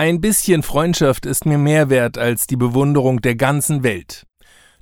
Ein bisschen Freundschaft ist mir mehr wert als die Bewunderung der ganzen Welt.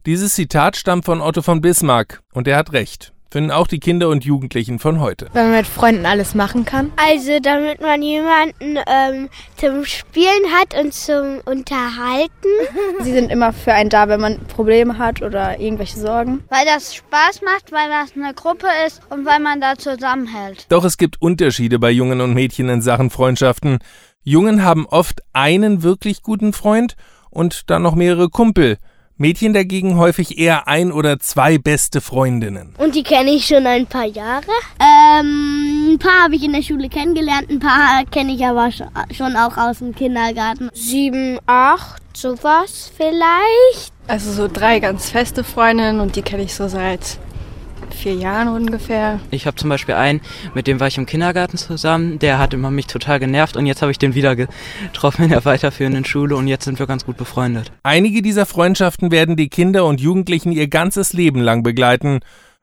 Dieses Zitat stammt von Otto von Bismarck und er hat recht finden auch die Kinder und Jugendlichen von heute. Weil man mit Freunden alles machen kann. Also damit man jemanden ähm, zum Spielen hat und zum Unterhalten. Sie sind immer für einen da, wenn man Probleme hat oder irgendwelche Sorgen. Weil das Spaß macht, weil das eine Gruppe ist und weil man da zusammenhält. Doch es gibt Unterschiede bei Jungen und Mädchen in Sachen Freundschaften. Jungen haben oft einen wirklich guten Freund und dann noch mehrere Kumpel. Mädchen dagegen häufig eher ein oder zwei beste Freundinnen. Und die kenne ich schon ein paar Jahre? Ähm, ein paar habe ich in der Schule kennengelernt, ein paar kenne ich aber schon auch aus dem Kindergarten. Sieben, acht, sowas vielleicht. Also so drei ganz feste Freundinnen und die kenne ich so seit vier Jahren ungefähr. Ich habe zum Beispiel einen, mit dem war ich im Kindergarten zusammen, der hat immer mich total genervt und jetzt habe ich den wieder getroffen in der weiterführenden Schule und jetzt sind wir ganz gut befreundet. Einige dieser Freundschaften werden die Kinder und Jugendlichen ihr ganzes Leben lang begleiten.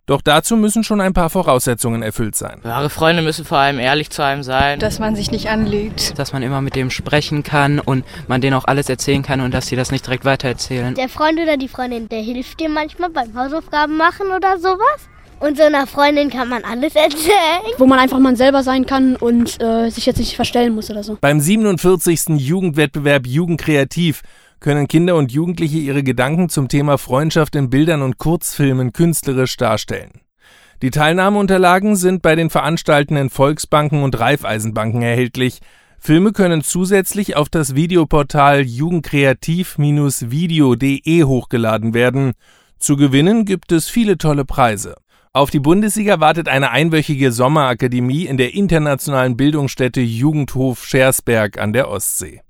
Doch dazu müssen schon ein paar Voraussetzungen erfüllt sein. Wahre Freunde müssen vor allem ehrlich zu einem sein. Dass man sich nicht anlügt. Dass man immer mit dem sprechen kann und man denen auch alles erzählen kann und dass sie das nicht direkt weitererzählen. Der Freund oder die Freundin, der hilft dir manchmal beim Hausaufgaben machen oder sowas. Und so einer Freundin kann man alles erzählen. Wo man einfach mal selber sein kann und äh, sich jetzt nicht verstellen muss oder so. Beim 47. Jugendwettbewerb Jugendkreativ können Kinder und Jugendliche ihre Gedanken zum Thema Freundschaft in Bildern und Kurzfilmen künstlerisch darstellen. Die Teilnahmeunterlagen sind bei den veranstaltenden Volksbanken und Raiffeisenbanken erhältlich. Filme können zusätzlich auf das Videoportal jugendkreativ-video.de hochgeladen werden. Zu gewinnen gibt es viele tolle Preise. Auf die Bundesliga wartet eine einwöchige Sommerakademie in der internationalen Bildungsstätte Jugendhof Schersberg an der Ostsee.